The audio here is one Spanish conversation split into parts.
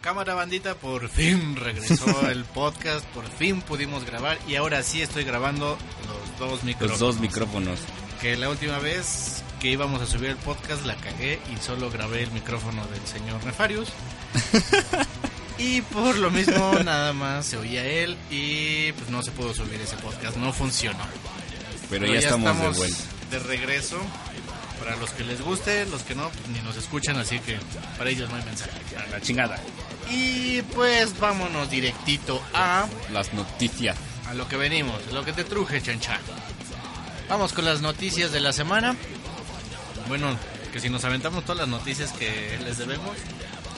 Cámara bandita, por fin regresó el podcast, por fin pudimos grabar y ahora sí estoy grabando los dos micrófonos. Los dos micrófonos. Que la última vez que íbamos a subir el podcast la cagué y solo grabé el micrófono del señor Nefarius. y por lo mismo nada más se oía él y pues no se pudo subir ese podcast, no funcionó. Pero, ya, estamos, de vuelta. De regreso. Para los que les guste, los que no, pues, ni nos escuchan, así que para ellos no hay mensaje. A la chingada. Y pues vámonos directito a, Las noticias. a lo que venimos, lo que te truje, chancha. Vamos con las noticias de la semana. Bueno, que si nos aventamos todas las noticias que les debemos,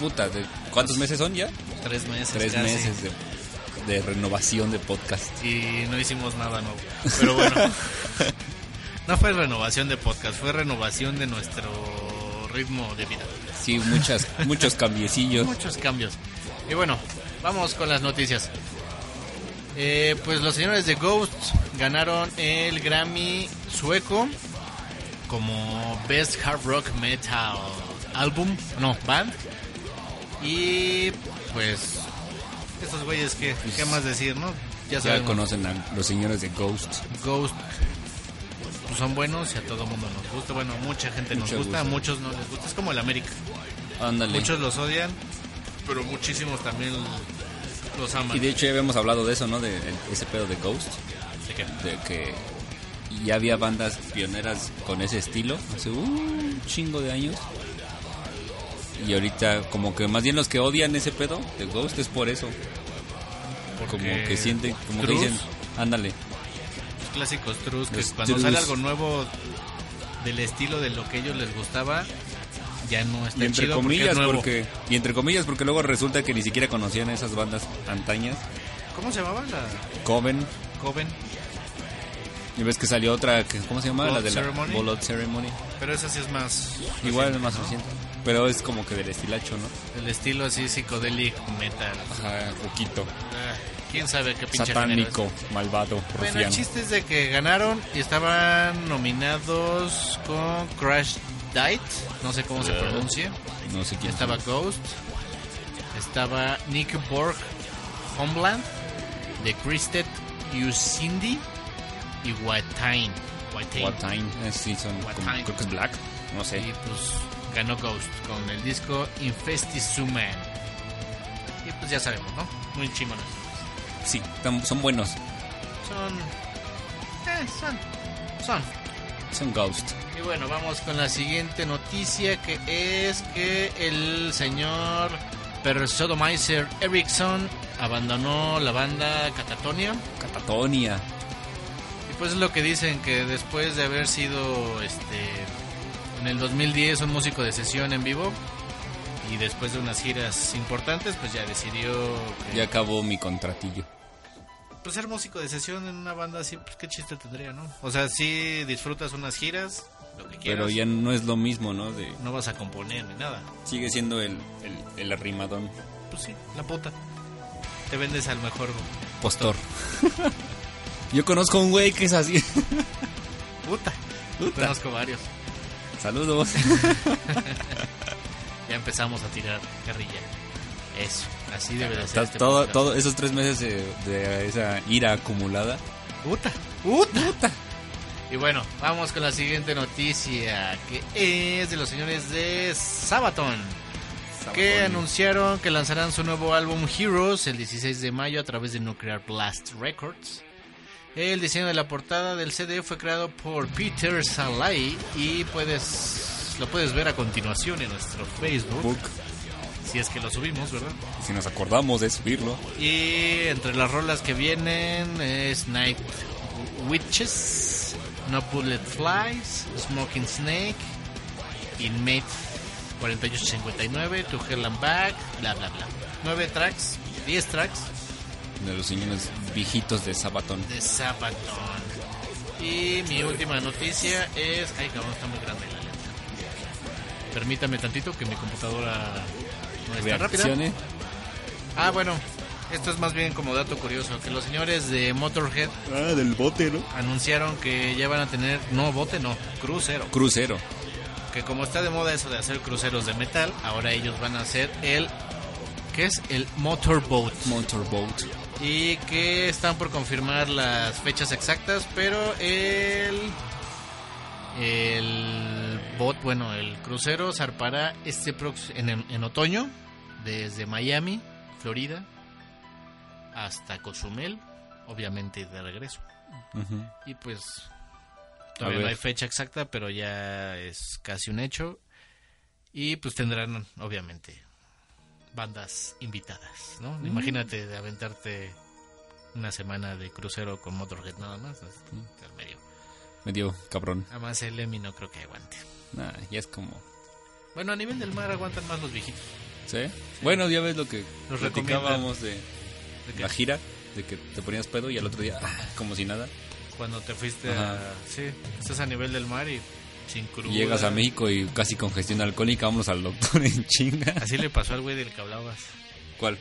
Puta, ¿de ¿cuántos meses son ya? tres meses. Tres casi. meses de, de renovación de podcast. Y no hicimos nada nuevo. Pero bueno, no fue renovación de podcast, fue renovación de nuestro ritmo de vida. Sí, muchas, muchos cambiecillos. Muchos cambios. Y bueno, vamos con las noticias. Eh, pues los señores de Ghost ganaron el Grammy sueco como Best Hard Rock Metal Album, no, Band. Y pues, estos güeyes, ¿qué, qué más decir, no? Ya Ya conocen a los señores de Ghost. Ghost pues, son buenos y a todo mundo nos gusta. Bueno, mucha gente nos gusta, a muchos no les gusta. Es como el América. Ándale. Muchos los odian, pero muchísimos también los aman. Y de hecho ya habíamos hablado de eso, ¿no? De el- ese pedo de Ghost. ¿De qué? De que ya había bandas pioneras con ese estilo hace un chingo de años. Y ahorita como que más bien los que odian ese pedo de Ghost es por eso. Como que sienten, como que dicen, ándale. los clásicos trus que Los cuando trus. sale algo nuevo del estilo de lo que ellos les gustaba, ya no está Y entre chido porque comillas es porque y entre comillas porque luego resulta que ni siquiera conocían a esas bandas antañas. ¿Cómo se llamaba la Coven, Coven? y ves que salió otra, que- ¿cómo se llama? Blood la de la Ceremony. Blood Ceremony. Pero esa sí es más Igual reciente, más ¿no? Pero es como que del estilacho, ¿no? El estilo así psicodelic metal. Ajá, poquito. Ah, ¿Quién sabe qué pinche Satánico, malvado, es? Bueno, el chiste es de que ganaron y estaban nominados con Crash Diet, no sé cómo se pronuncia. No sé quién Estaba son. Ghost, estaba Nick Borg Homeland, The Christed Cindy y Watain. Watain. Watain, eh, sí, son como- Watain. creo que es Black, no sé. Y pues ganó Ghost con el disco Infestisuman. Y pues ya sabemos, ¿no? Muy chingones. Sí, son buenos. Son. Eh, son. Son. Son Ghost. Y bueno, vamos con la siguiente noticia que es que el señor Persodomeiser Eriksson abandonó la banda Catatonia. Catatonia. Y pues es lo que dicen que después de haber sido este en el 2010 un músico de sesión en vivo y después de unas giras importantes, pues ya decidió que, Ya acabó mi contratillo. pues ser músico de sesión en una banda así, pues qué chiste tendría, ¿no? O sea, sí disfrutas unas giras, lo que quieras. Pero ya no es lo mismo, ¿no? De, no vas a componer ni nada. sigue siendo el, el, el arrimadón. Pues sí, la puta. Te vendes al mejor. Postor. Yo conozco a un güey que es así. Puta. Puta. Conozco varios. Saludos. Ya empezamos a tirar guerrilla. Eso, así debe de ser. Este todo, podcast. todo esos tres meses de, de esa ira acumulada. Puta, puta. Y bueno, vamos con la siguiente noticia, que es de los señores de Sabaton. que Sabaton. anunciaron que lanzarán su nuevo álbum Heroes el 16 de mayo a través de Nuclear Blast Records. El diseño de la portada del CD fue creado por Peter Salai y puedes lo puedes ver a continuación en nuestro Facebook, Book, si es que lo subimos, ¿verdad? si nos acordamos de subirlo. Y entre las rolas que vienen es Night Witches, No Bullet Flies, Smoking Snake, Inmate 4859, To Hell and Back, bla bla bla. 9 tracks, 10 tracks De los señores viejitos de Sabaton. de Sabaton. Y mi última noticia es. Ay, cabrón, está muy grande la letra. Permítame tantito que mi computadora no está rápida. Ah, bueno, esto es más bien como dato curioso: que los señores de Motorhead Ah, del bote, ¿no? anunciaron que ya van a tener. No, bote no, crucero. Crucero. Que como está de moda eso de hacer cruceros de metal, ahora ellos van a hacer el. ¿Qué es? El Motorboat. Motorboat. Y que están por confirmar las fechas exactas, pero el el bot, bueno, el crucero zarpará este en, en otoño desde Miami, Florida, hasta Cozumel, obviamente de regreso. Y pues todavía no hay fecha exacta, pero ya es casi un hecho. Y pues tendrán, obviamente, bandas invitadas, ¿no? Mm. Imagínate de aventarte una semana de crucero con Motorhead nada más. Mm. Medio. Medio cabrón. Además el Emi no creo que aguante. Nah, ya es como... Bueno, a nivel del mar aguantan más los viejitos. ¿Sí? Bueno, ya ves lo que Nos platicábamos de la gira, de que te ponías pedo y al otro día, ah, como si nada. Cuando te fuiste Ajá. a... Sí, estás a nivel del mar y sin cruda. llegas a México y casi congestión alcohólica, vámonos al doctor en chinga. Así le pasó al güey del que hablabas. ¿Cuál?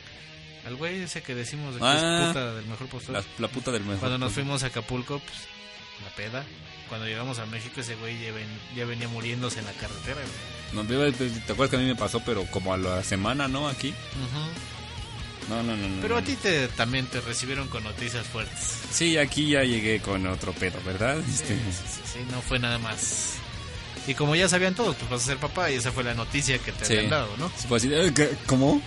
Al güey ese que decimos de que Ah. es puta del mejor postor. La, la puta del mejor. Cuando nos fuimos a Acapulco, pues, la peda. Cuando llegamos a México, ese güey ya, ven- ya venía muriéndose en la carretera. güey. No, te, te- acuerdas que a mí me pasó, pero como a la semana, ¿no? Aquí. No, no, no, no. Pero a ti te, también te recibieron con noticias fuertes. Sí, aquí ya llegué con otro pedo, ¿verdad? Este, Sí, sí, sí, no fue nada más. Y como ya sabían todos, pues vas a ser papá y esa fue la noticia que te Sí. habían dado, ¿no? "Eh, ¿qué? ¿Cómo?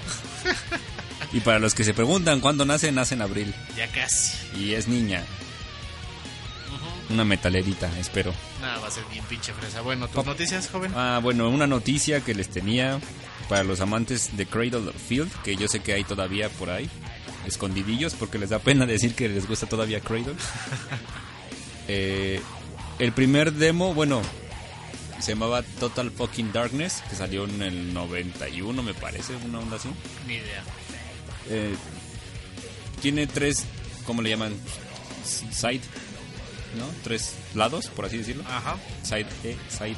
y para los que se preguntan cuándo nace, nace en abril. Ya casi. Y es niña. Una metalerita, espero. Nada, va a ser bien pinche fresa. Bueno, ¿tus noticias, joven? Ah, bueno, una noticia que les tenía para los amantes de Cradle of Field, que yo sé que hay todavía por ahí, escondidillos, porque les da pena decir que les gusta todavía Cradle. Eh, el primer demo, bueno, se llamaba Total Fucking Darkness, que salió en el 91, me parece, una onda así. Ni idea. Eh, tiene tres, ¿cómo le llaman? Side, ¿no? Tres lados, por así decirlo. Ajá. Side E, Side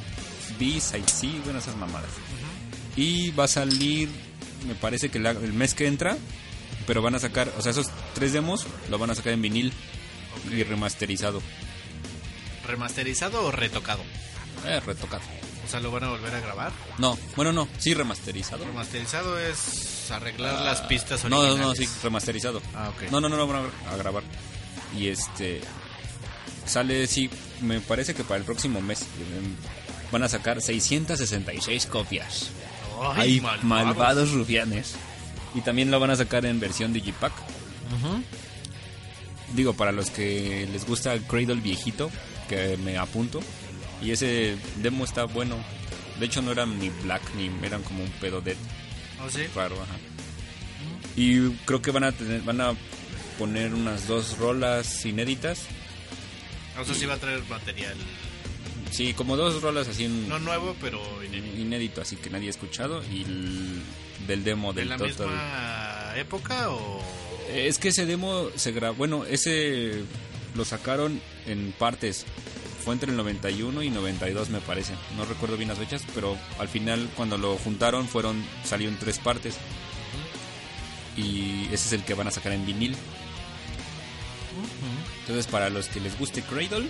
B, Side C, bueno, esas mamadas. Y va a salir, me parece que la- el mes que entra, pero van a sacar, o sea, esos tres demos lo van a sacar en vinil y remasterizado. ¿Remasterizado o retocado? Eh, retocado. O sea, ¿lo van a volver a grabar? No, bueno, no, sí remasterizado. Remasterizado es arreglar las pistas No, originales. no, no, sí, remasterizado. Ah, ok. No, no, no lo van a, grabar. Y este sale, sí, me parece que para el próximo mes em, van a sacar 666 copias. Ay, Hay malvados. malvados rufianes. Y también lo van a sacar en versión Digipack. Digo, para los que les gusta el Cradle viejito, que me apunto. Y ese demo está bueno. De hecho, no eran ni black ni eran como un pedo dead ¿Oh, sí? raro, ajá. Y creo que van a tener, van a poner unas dos rolas inéditas. O sea, sí va a traer material Sí, como dos rolas así en- no nuevo, pero inédito. inédito, así que nadie ha escuchado. Y el- del demo ¿De del la Total. misma época o...? Es que ese demo se grabó, bueno, ese lo sacaron en partes. Fue entre el 91 y 92 me parece. No recuerdo bien las fechas, pero al final cuando lo juntaron fueron salió en tres partes. Y ese es el que van a sacar en vinil. Entonces para los que les guste Cradle,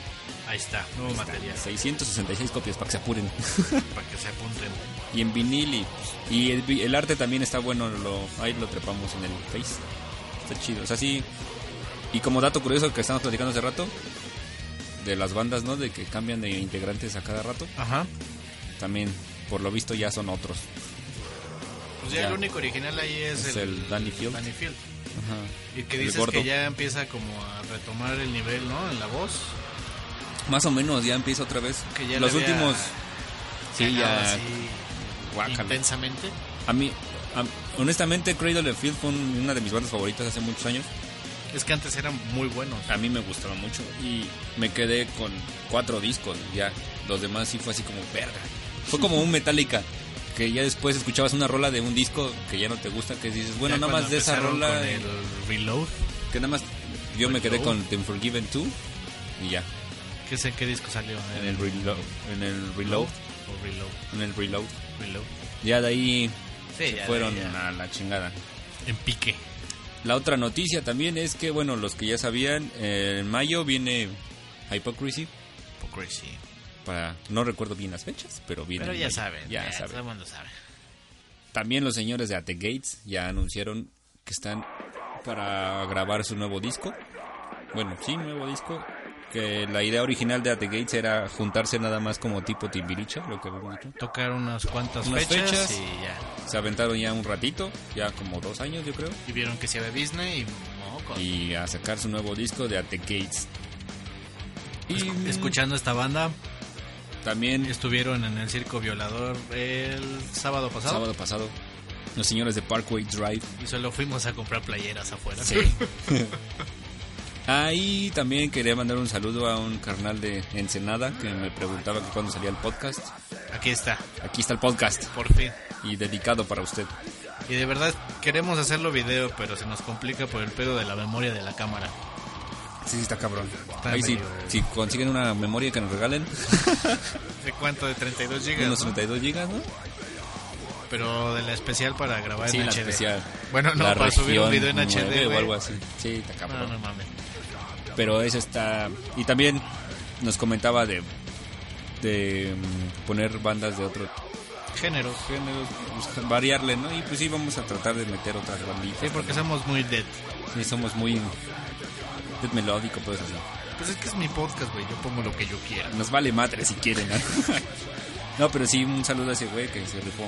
Ahí está, nuevo material, 666 copias para que se apuren. para que se apunten. y en vinil y, y el arte también está bueno, lo, ahí lo trepamos en el Face. Está chido, o sea, sí. Y como dato curioso que estamos platicando hace rato, de las bandas, ¿no? De que cambian de integrantes a cada rato, Ajá. también por lo visto ya son otros. Pues ya, Ya. el único original ahí es, Es el, el Danny Field. Danny Field. Ajá. Y que El dices gordo. que ya empieza como a retomar el nivel, ¿no? En la voz. Más o menos, ya empieza otra vez. Que ya Los le últimos. Sí, ya. intensamente. A mí, a- honestamente, Cradle of Field fue un- una de mis bandas favoritas hace muchos años. Es que antes eran muy buenos. A mí me gustaba mucho y me quedé con cuatro discos. Ya, los demás sí fue así como verga. Fue como un Metallica. Que ya después escuchabas una rola de un disco que ya no te gusta, que dices, bueno, Ya nada más de esa rola, con el Reload. que nada más yo me quedé con The Forgiven 2 y ya, ¿Qué sé qué disco salió? en el reload, en el reload, O Reload. en el reload. Reload. Ya de ahí Sí, se ya, fueron ya. a la chingada. En pique. La otra noticia también es que, bueno, los que ya sabían, eh, en mayo viene Hypocrisy. Hypocrisy. Para, no recuerdo bien las fechas, pero viene. Pero ya mayo. saben. Ya Ya, saben. Todo el mundo sabe. También los señores de At The Gates ya anunciaron que están para grabar su nuevo disco. Bueno, sí, nuevo disco. Que la idea original de At The Gates era juntarse nada más como tipo Timbiriche, lo que habíamos dicho. Tocar unas cuantas Unas fechas, fechas. y ya. Se aventaron ya un ratito, ya como dos años yo creo. Y vieron que se ve Disney y mocos. Y a sacar su nuevo disco de At The Gates. Y Escu- Escuchando esta banda, también estuvieron en el Circo Violador el sábado pasado. sábado pasado, los señores de Parkway Drive. Y solo fuimos a comprar playeras afuera. Sí. Ahí también quería mandar un saludo a un carnal de Ensenada que me preguntaba que cuándo salía el podcast. Aquí está, Aquí está el podcast por fin. y dedicado para usted. Y de verdad queremos hacerlo video, pero se nos complica por el pedo de la memoria de la cámara. Sí, sí, está cabrón. Está Ahí sí, medio- si consiguen una memoria que nos regalen, ¿De cuánto? De 32 gigas. unos ¿no? 32 gigas, ¿no? Pero de la especial para grabar Sí, en la HD. especial. Bueno, no, La para subir un video en HD. 9 o algo así. Sí, está No, cabrón. no mames. Pero eso está... Y también nos comentaba de, de mm, poner bandas de otro Géneros. género, pues, variarle, ¿no? Y pues sí, vamos a tratar de meter otras banditas. Sí, porque también. somos muy dead. Sí, somos muy... death melódico, pues así. Pues es que es mi podcast, güey. Yo pongo lo que yo quiera. Nos vale madre si quieren, ¿no? No, pero sí, un saludo a ese güey que se rifó.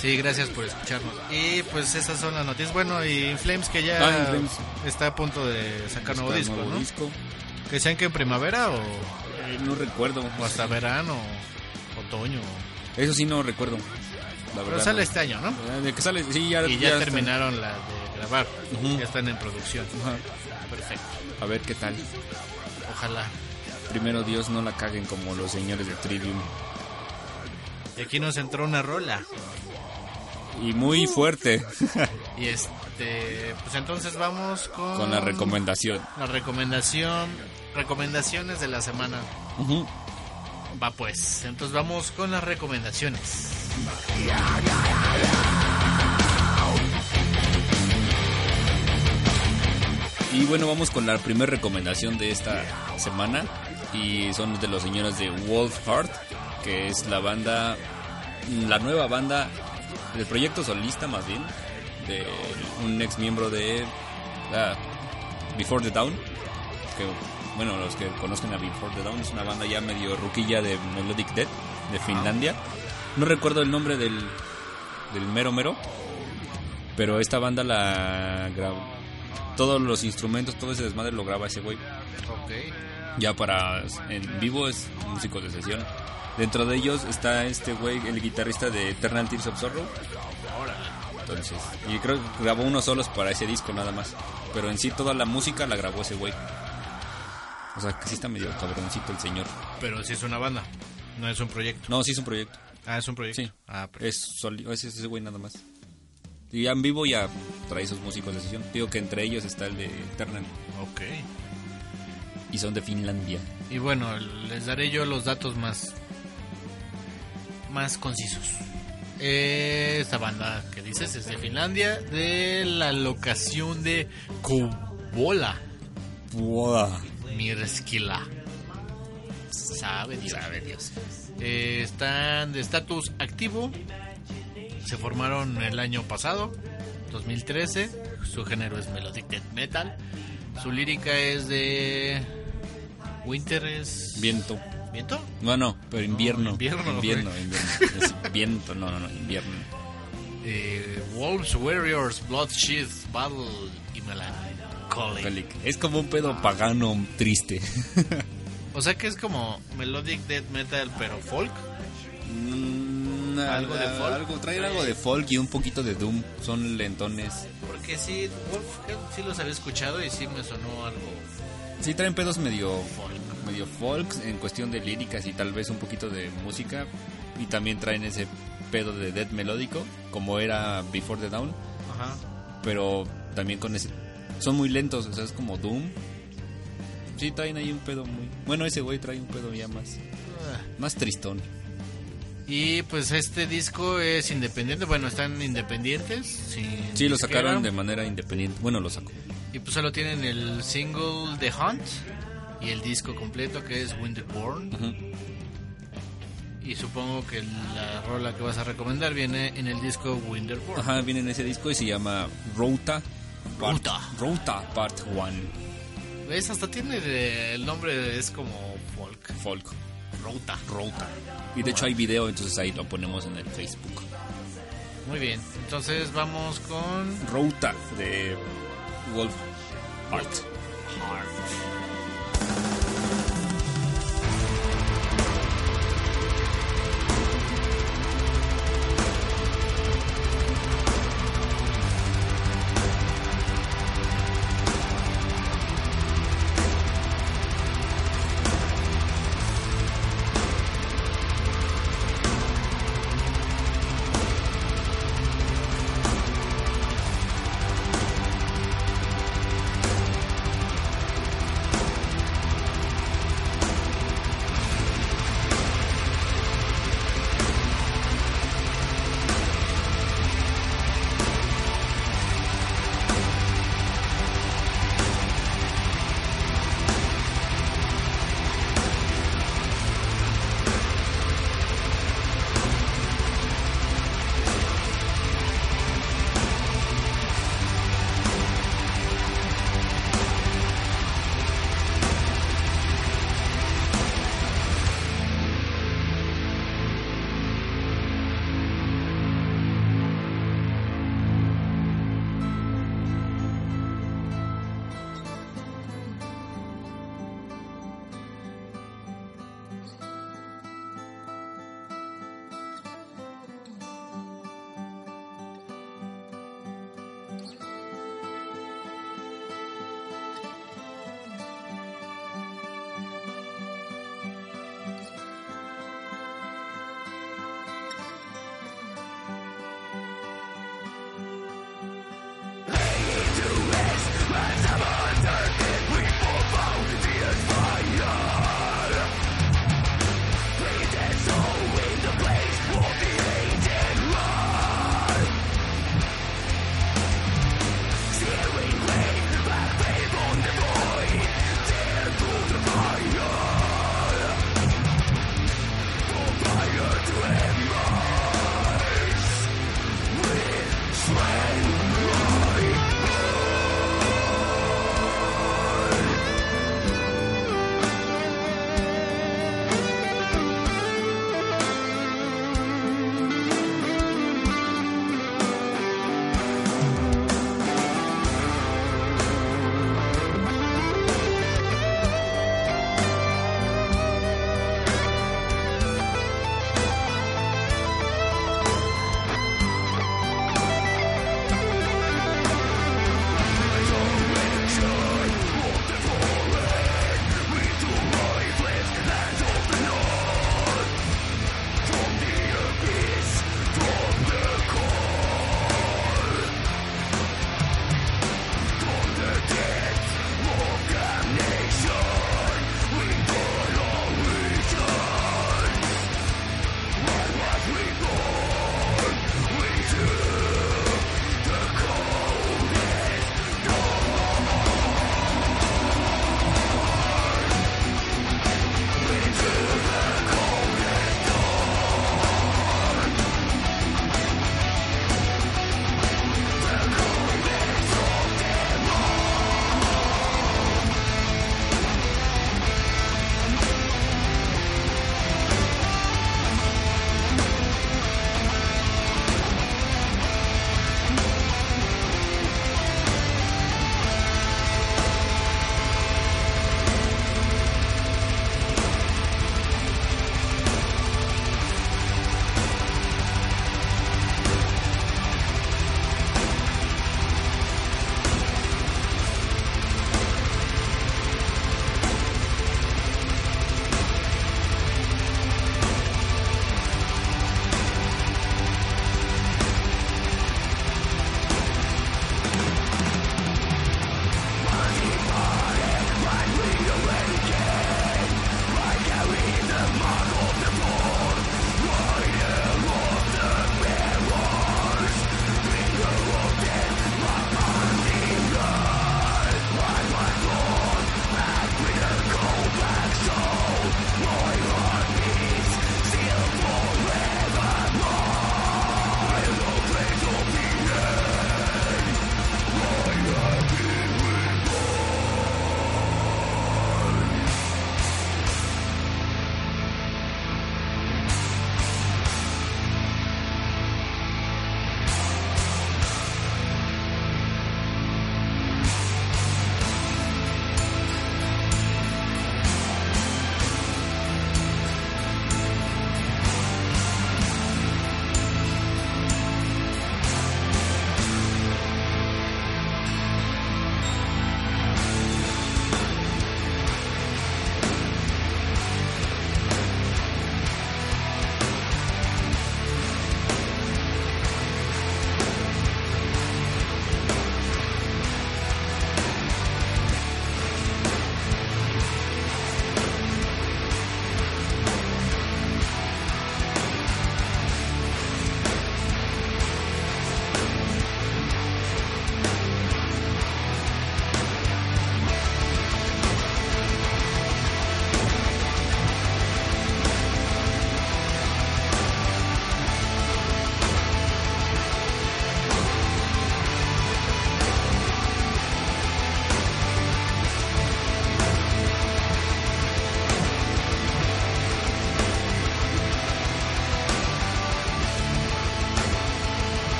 Sí, gracias por escucharnos. Y pues esas son las noticias. Bueno, y Flames que ya Ah, Flames. está a punto de sacar nuevo disco, nuevo ¿no? disco. Que sean que en primavera o, Eh, no recuerdo. o hasta verano, otoño. Eso sí no recuerdo. La Pero verdad. sale no. este año, ¿no? Eh, De que sale, sí, ya, Y ya, terminaron la de grabar. Ya están en producción. Perfecto. A ver qué tal. Ojalá. Primero Dios no la caguen como los señores de Trivium. Y aquí nos entró una rola. Y muy fuerte Y este, pues entonces vamos con con la recomendación. la recomendación, recomendaciones de la semana. Va pues, entonces vamos con las recomendaciones. Y bueno, vamos con la primera recomendación de esta semana. Y son de los señores de Wolf Heart, que es la banda, la nueva banda del proyecto solista más bien, de un ex miembro de ah, Before the Dawn. Que, bueno, los que conozcan a Before the Dawn es una banda ya medio ruquilla de Melodic Death de Finlandia. No recuerdo el nombre del, del mero mero, pero esta banda la grabó todos los instrumentos, todo ese desmadre lo graba ese güey. Ok. Ya para en vivo es músico de sesión. Dentro de ellos está este güey, el guitarrista de Eternal Tears of Sorrow. Entonces, y creo que grabó unos solos para ese disco nada más. Pero en sí toda la música la grabó ese güey. O sea, que sí está medio cabroncito el señor. Pero si es una banda, no es un proyecto. No, sí es un proyecto. Ah, es un proyecto. Sí. Ah, pero- Es, soli- es ese güey nada más. Y ya en vivo ya trae esos músicos de sesión. Digo que entre ellos está el de Eternal. ok. Y son de Finlandia. Y bueno, les daré yo los datos más más concisos. Eh, Esta banda que dices es de Finlandia, de la locación de Kubola, Mirskila. Sabe Dios. Sabe Dios. Eh, están de estatus activo. Se formaron el año pasado, 2013. Su género es melodic death metal. Su lírica es de Winter es Viento. ¿Viento? No, no, pero invierno. invierno, Invierno, invierno. Es viento, no, no, no, invierno. eh, Wolves, Warriors, Bloodshed, Battle y Melancholy. Colic. Es como un pedo pagano triste. O sea que es como Melodic Death Metal, pero folk. Mm, ¿Algo de folk? Algo, traen algo de folk y un poquito de doom. Son lentones. Porque sí, Wolf, sí los había escuchado y sí me sonó algo Sí, traen pedos medio folk. Medio folk en cuestión de líricas y tal vez un poquito de música. Y también traen ese pedo de death melódico, como era Before the Dawn. Ajá. Pero también con ese. Son muy lentos, o sea, es como Doom. Sí, traen ahí un pedo muy. Bueno, ese güey trae un pedo ya más. Más tristón. Y pues este disco es independiente, bueno, están independientes. sin Sí, lo sacaron de manera independiente. Bueno, lo sacó. Y pues solo tienen el single The Hunt y el disco completo que es Winterborn. Ujú. Y supongo que la rola que vas a recomendar viene en el disco Winterborn. Ajá, viene en ese disco y se llama Rota. Part-. Rota Part 1. ¿Ves? Hasta tiene de- el nombre, es como folk. Folk. Rota. Rota. Y de hecho hay video, entonces ahí lo ponemos en el Facebook. Muy bien, entonces vamos con Rota de Wolf Part. Thank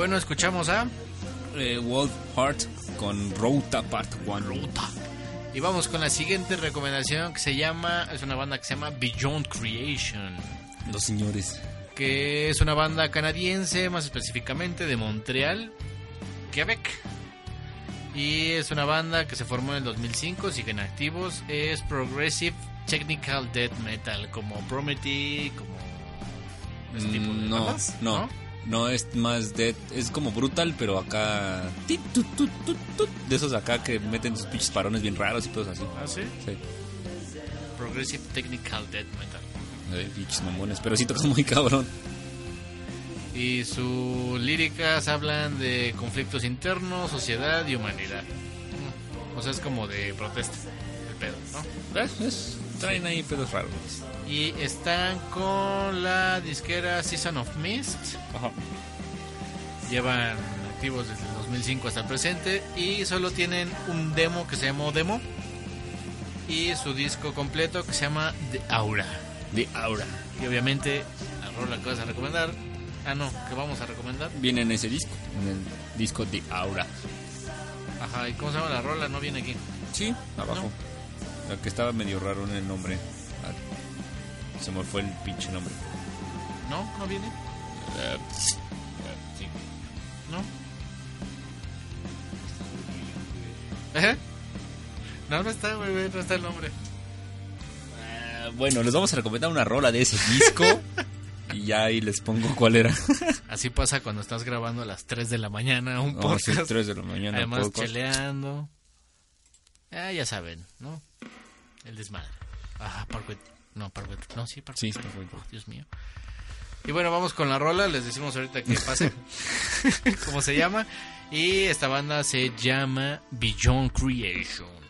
bueno, escuchamos a Eh, Wolf Heart con Rota Part 1. Ruta. Y vamos con la siguiente recomendación que se llama, es una banda que se llama Beyond Creation, Los señores. que es una banda canadiense, más específicamente de Montreal, Quebec. Y es una banda que se formó en el 2005, siguen activos, es Progressive Technical Death Metal, como Promethy, como ese tipo de Mm, no, bandas, no, no, es más dead, es como brutal, pero acá tit, tut, tut, tut, tut, de esos acá que meten sus pinches parones bien raros y cosas así. ¿Ah, sí? Sí, Progressive Technical Death Metal. eh, pinches mamones, pero sí tocan muy cabrón. Y sus líricas hablan de conflictos internos, sociedad y humanidad. O sea, es como de protesta, el pedo, ¿no? Es- es- traen ahí pedos raros. Y están con la disquera Season of Mist. Ajá. Llevan activos desde el 2005 hasta el presente. Y solo tienen un demo que se llamó Demo. Y su disco completo que se llama The Aura. De Aura. Y obviamente la rola que vas a recomendar. Ah, no, que vamos a recomendar. Viene en ese disco, en el disco de Aura. Ajá, ¿y cómo se llama la rola? No viene aquí. Sí, abajo. Que estaba medio raro en el nombre. Ah, Se me fue el pinche nombre. ¿No? ¿No viene? Eh, sí. ¿No? ¿Eh? No, no está, güey, no está el nombre. Ah, bueno, les vamos a recomendar una rola de ese disco. y ya ahí les pongo cuál era. Así pasa cuando estás grabando a las 3 de la mañana un Vamos a hacer podcast. 3 de la mañana. Además, podcast. cheleando. Ah, ya saben, ¿no? El desmadre. Ah, Parkway. No, Parkway. No, sí, Parkway. Sí, bueno. Dios mío. Y bueno, vamos con la rola. Les decimos ahorita que pase. ¿Cómo se llama? Y esta banda se llama Beyond Creation.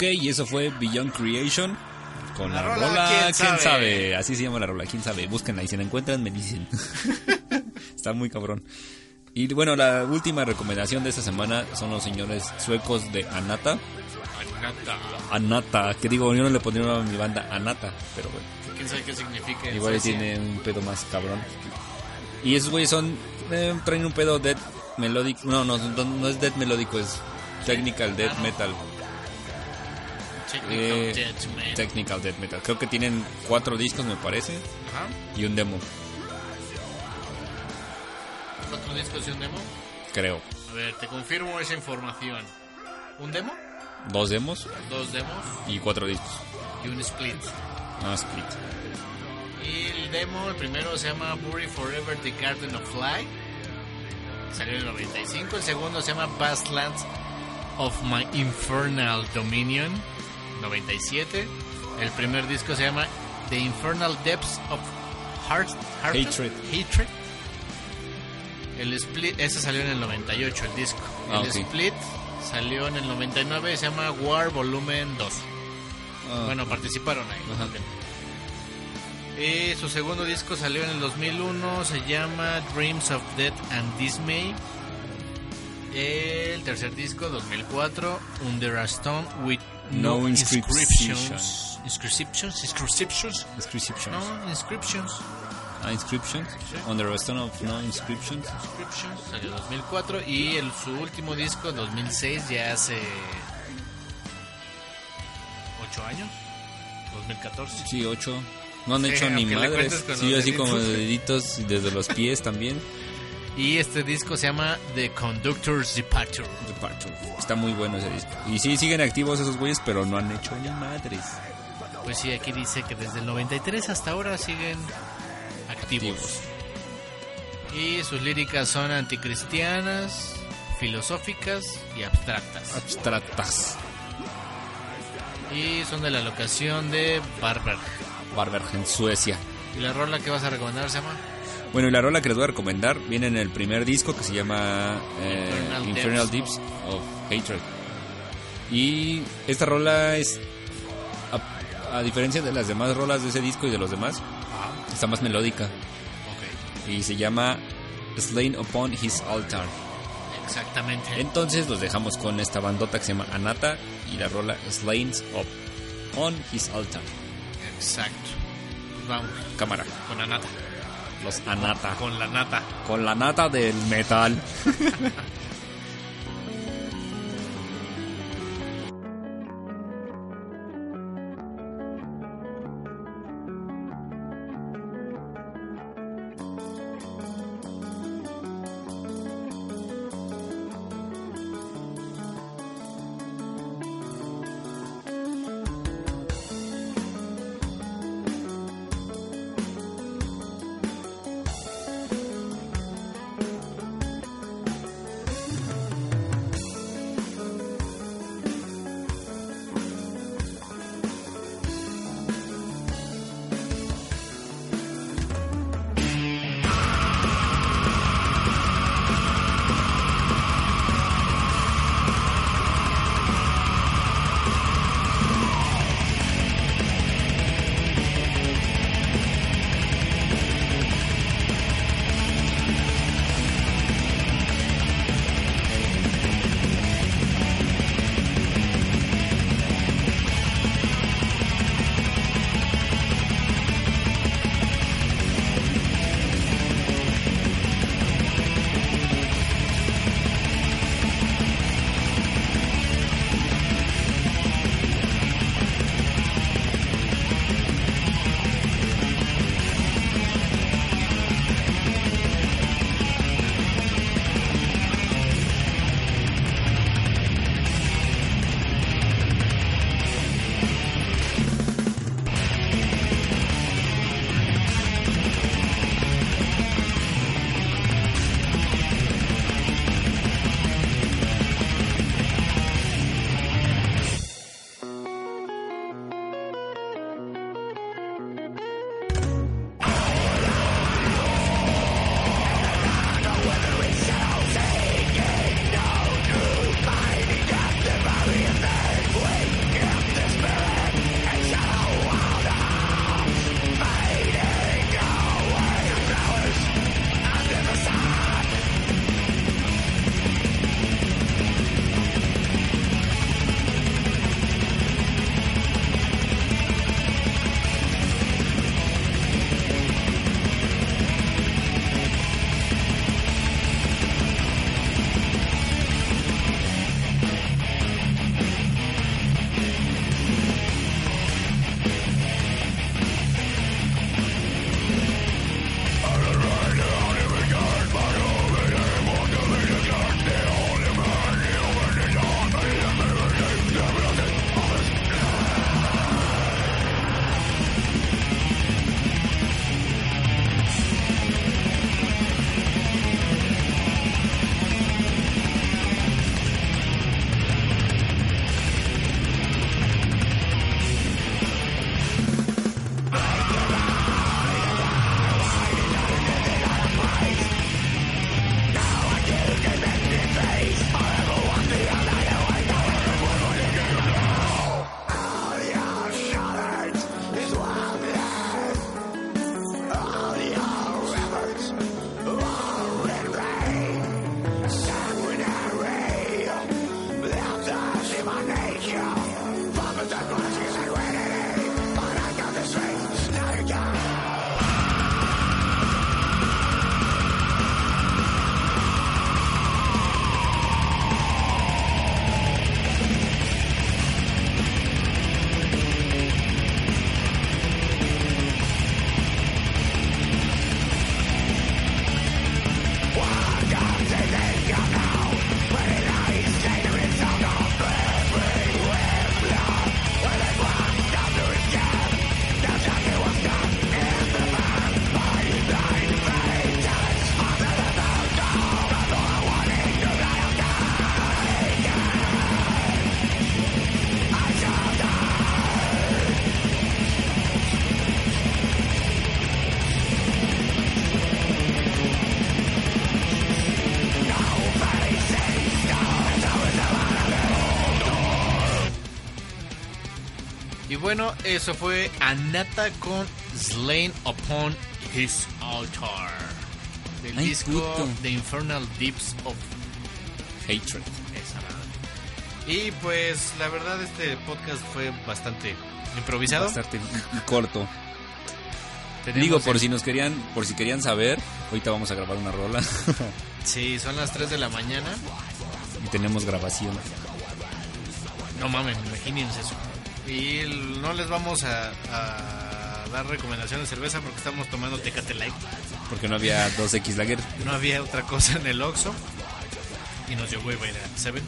Ok, y eso fue Beyond Creation. Con la, La rola, rola, ¿quién, ¿quién sabe? sabe? Así se llama la rola, ¿quién sabe? Búsquenla y si la encuentran me dicen. Está muy cabrón. Y bueno, la última recomendación de esta semana son los señores suecos de Anata. Anata, que digo, yo no le pondría a mi banda Anata, pero bueno. ¿Quién sabe qué significa? Igual Suecia? tiene un pedo más cabrón. Y esos güeyes son. eh, traen un pedo death melódico. No, no, no, no es death melódico, es technical death metal. Technical Eh, Death Metal. Technical death metal. Creo que tienen cuatro discos, me parece, Ajá. y un demo, ¿Cuatro discos y un demo? creo. A ver, te confirmo esa información. ¿Un demo? Dos demos Dos demos y cuatro discos. y un split. No, split. Y el demo, el primero se llama Bury Forever The Garden of Light. Salió en el 95. El segundo se llama Pastlands of My Infernal Dominion. 97. El primer disco se llama The Infernal Depths of Heart, Heart- Hatred. Hatred. El split, ese salió en el 98, el disco. El Ah, ok. split salió en el 99 se llama War Volumen 2. Ah, Bueno, participaron ahí. Y su segundo disco salió en el 2001, se llama Dreams of Death and Dismay. El tercer disco, 2004, Under a Stone with No, No inscriptions. Inscriptions, inscriptions, Inscriptions. no inscriptions. Ah, Inscriptions. A Stone of No Inscriptions. Inscriptions, salió en 2004 y el, su último disco, 2006, ya hace 8 años, 2014. Sí, ocho. No han Sí, hecho ni madres. Sí, así como deditos. deditos desde los pies también. Y este disco se llama The Conductor's Departure. Departure. Está muy bueno ese disco. Y sí, siguen activos esos güeyes, pero no han hecho ni madres. Pues sí, aquí dice que desde el 93 hasta ahora siguen activos. Activos. Y sus líricas son anticristianas, filosóficas y abstractas. Abstractas. Y son de la locación de Barberg. Barberg en Suecia. ¿Y la rola que vas a recomendar se llama? Bueno, y la rola que les voy a recomendar viene en el primer disco que se llama eh, Infernal. Deeps of Hatred. Y esta rola es, a, a diferencia de las demás rolas de ese disco y de los demás, está más melódica. Y se llama Slain Upon His Altar. exactamente. Entonces los dejamos con esta bandota que se llama Anata y la rola Slain Upon His Altar. Exacto. Pues vamos, Cámara, con la nata. Los Anata. Con la nata. Con la nata del metal. bueno, eso fue Anata con Slain Upon His Altar. Del Ay, disco puto. The Infernal Deeps of Hatred. esa. Y pues la verdad este podcast fue bastante improvisado. Bastante corto. Digo, por el- si nos querían, por si querían saber, ahorita vamos a grabar una rola Sí, son las 3 de la mañana. y tenemos grabación. No mames, imagínense eso. Y no les vamos a, a dar recomendación de cerveza porque estamos tomando Tecate Light. Porque no había 2X Lager. No había otra cosa en el Oxxo. Y nos dio hueva ir a Seven.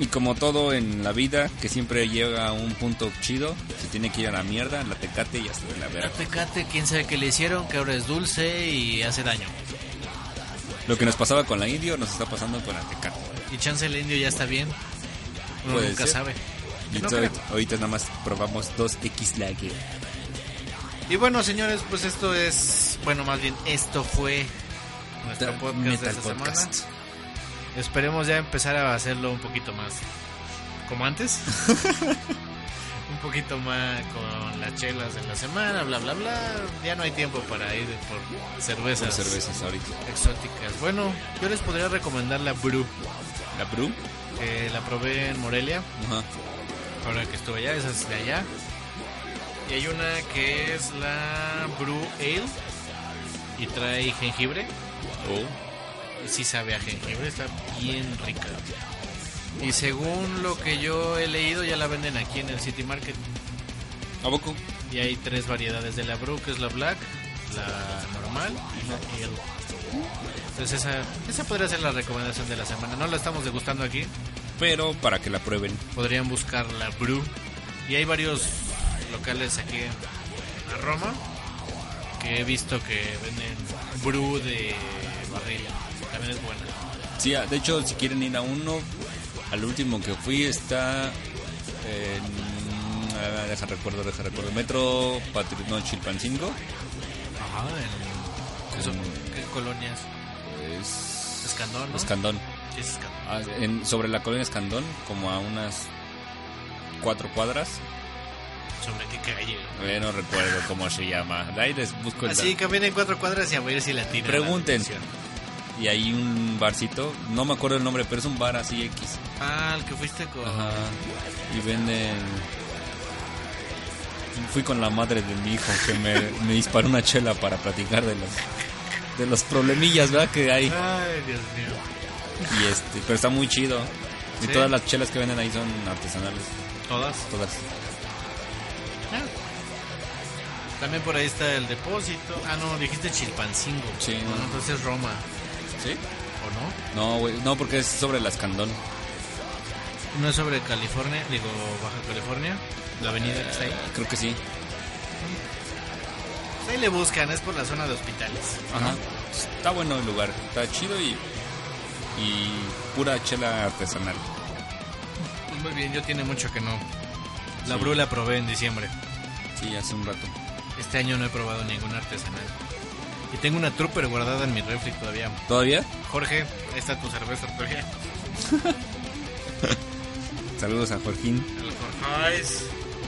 Y como todo en la vida, que siempre llega a un punto chido, se tiene que ir a la mierda, la tecate y hasta de la La vera. Tecate, quién sabe qué le hicieron, que ahora es dulce y hace daño. Lo que nos pasaba con la indio nos está pasando con la tecate. Y chance el indio ya está bien. Uno nunca ser. sabe. Y No ahorita, nada más probamos 2X Lager. Y bueno, señores, pues esto es. Bueno, más bien, esto fue nuestro The podcast de Metal esta Podcast. semana. Esperemos ya empezar a hacerlo un poquito más como antes. un poquito más con las chelas de la semana, bla, bla, bla. Ya no hay tiempo para ir por cervezas, Con cervezas ahorita. exóticas. Bueno, yo les podría recomendar la Brew, La Brew. que la probé en Morelia, Ajá. Ahora que estuve allá, esa es de allá. Y hay una que es la Brew Ale y trae jengibre. Oh. Sí sabe a jengibre, está bien rica. Y según lo que yo he leído, ya la venden aquí en el City Market. ¿A poco? Y hay tres variedades de la Brew, que es la Black, la normal y la Ale. Entonces esa, esa podría ser la recomendación de la semana. No la estamos degustando aquí. Pero para que la prueben. Podrían buscar la Brew. Y hay varios locales aquí en la Roma que he visto que venden Brew de barril. También es buena. Sí, ah, de hecho, si quieren ir a uno, al último que fui está en... ah, deja recuerdo, deja recuerdo. Metro Patri... No, Chilpancingo. Ajá, en... ¿Qué, son? ¿Qué colonias? Es... Escandón, ¿no? Escandón. Ah, en- sobre la colonia Escandón, como a unas cuatro cuadras. ¿Sobre qué calle? Eh, no recuerdo cómo se llama. Ahí les busco el Así caminen cuatro cuadras y a ver si la tiran. Pregunten. la. Y hay un barcito, no me acuerdo el nombre, pero es un bar así X. Ah, el que fuiste con... Ajá. Y venden. Fui con la madre de mi hijo que me, me disparó una chela para platicar de los de los problemillas, ¿verdad? Que hay. Ay, Dios mío. Y este, pero está muy chido. Y Sí. todas las chelas que venden ahí son artesanales, ¿Todas? todas. Ah. También por ahí está el depósito. Ah, no, dijiste Chilpancingo. Sí, No, no. entonces Roma. ¿Sí? ¿O No, güey, no, porque es sobre la Escandón. no? No es sobre California, digo Baja California. La avenida que está ahí. Creo que sí. Pues ahí le buscan, es por la zona de hospitales. Ajá. Está bueno el lugar, está chido y y pura chela artesanal. Muy bien, yo tiene mucho que no. La Sí. Bru la probé en diciembre. Sí, hace un rato. Este año no he probado ninguna artesanal. Y tengo una trooper guardada en mi refri todavía. ¿Todavía? Jorge, ahí está tu cerveza todavía. Saludos a Jorgín. Al Jorge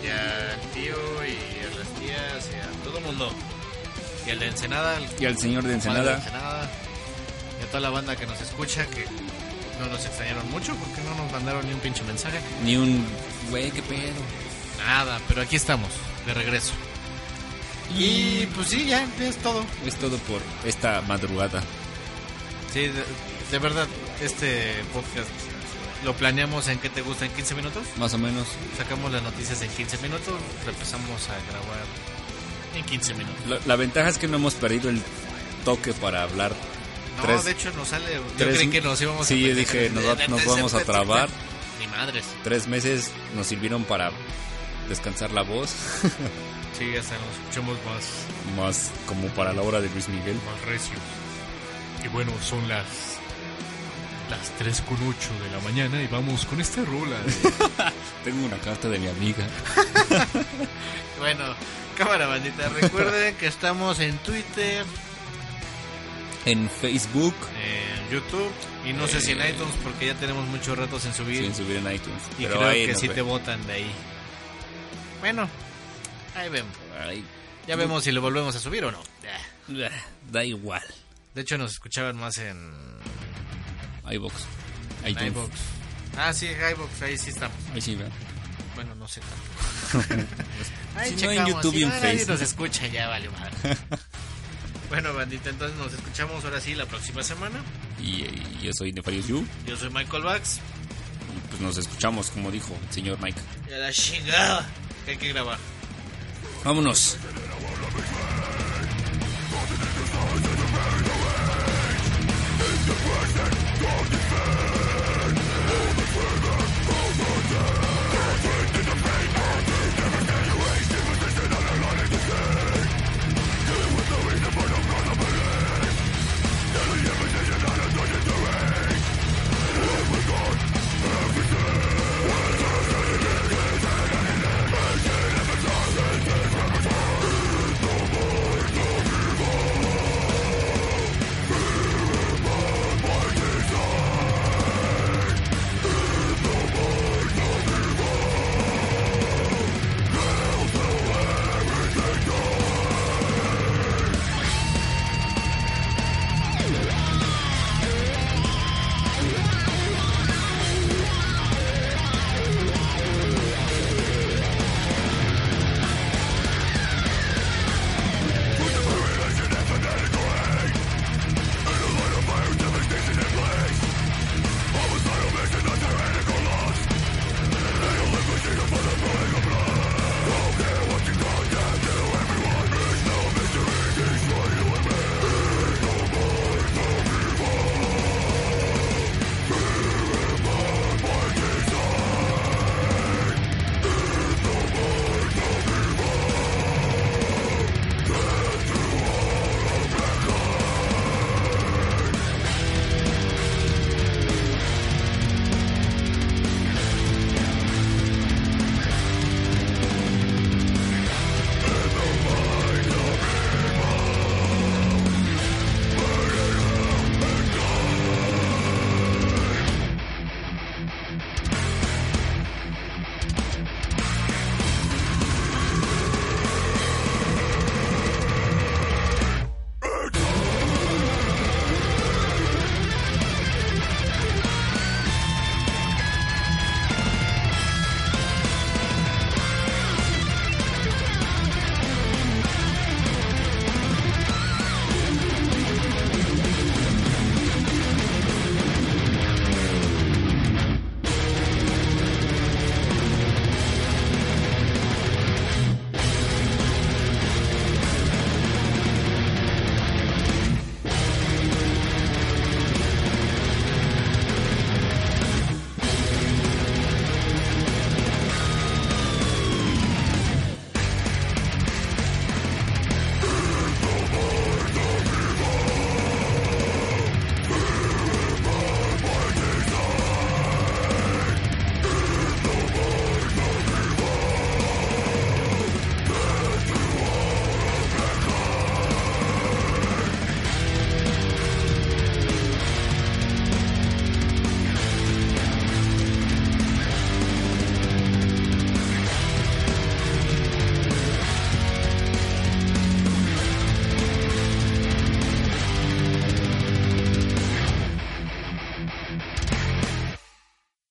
y al tío y a las tías y a todo el mundo. Y al de Ensenada, Y al señor de Ensenada. Toda la banda que nos escucha que no nos extrañaron mucho porque no nos mandaron ni un pinche mensaje. Ni un... Güey, qué pedo. Nada, pero aquí estamos, de regreso. Y pues sí, ya es todo. Es todo por esta madrugada. Sí, de, de verdad, este podcast lo planeamos en qué te gusta en 15 minutos. Más o menos. Sacamos las noticias en 15 minutos, empezamos a grabar en 15 minutos. La, la ventaja es que no hemos perdido el toque para hablar. No, Tres- de hecho nos sale. Yo tres- creí que nos íbamos Sí, a yo dije, nos, va- nos vamos a trabar. Ni madres. Tres meses nos sirvieron para descansar la voz. Sí, hasta nos escuchamos más, Más como para la hora de Luis Miguel. más recios. Y bueno, son las. Las 3 con 8 de la mañana y vamos con esta rola. de- Tengo una carta de mi amiga. bueno, cámara bandita, recuerden que estamos en Twitter, En Facebook. en YouTube y no sé si en Eh. iTunes porque ya tenemos muchos ratos en subir. Sin subir en iTunes. y Pero creo ahí que sí ve. te votan de ahí. Bueno, Ahí vemos. Ay, Ya vemos si lo volvemos a subir o no. Eh. da igual. De hecho, nos escuchaban más en iBox. en iTunes. iVoox. Ah, sí, iVoox, ahí sí estamos. Ahí sí, ¿verdad? Bueno, no sé. Ahí Si no en YouTube si y en no, nadie Facebook. nos escucha, ya vale madre. Bueno, bandita, entonces nos escuchamos ahora sí la próxima semana. Y, yo soy Nefarious Yu. Yo soy Michael Bax. Y pues nos escuchamos, como dijo el señor Mike. Ya la chingada que hay que grabar. Vámonos.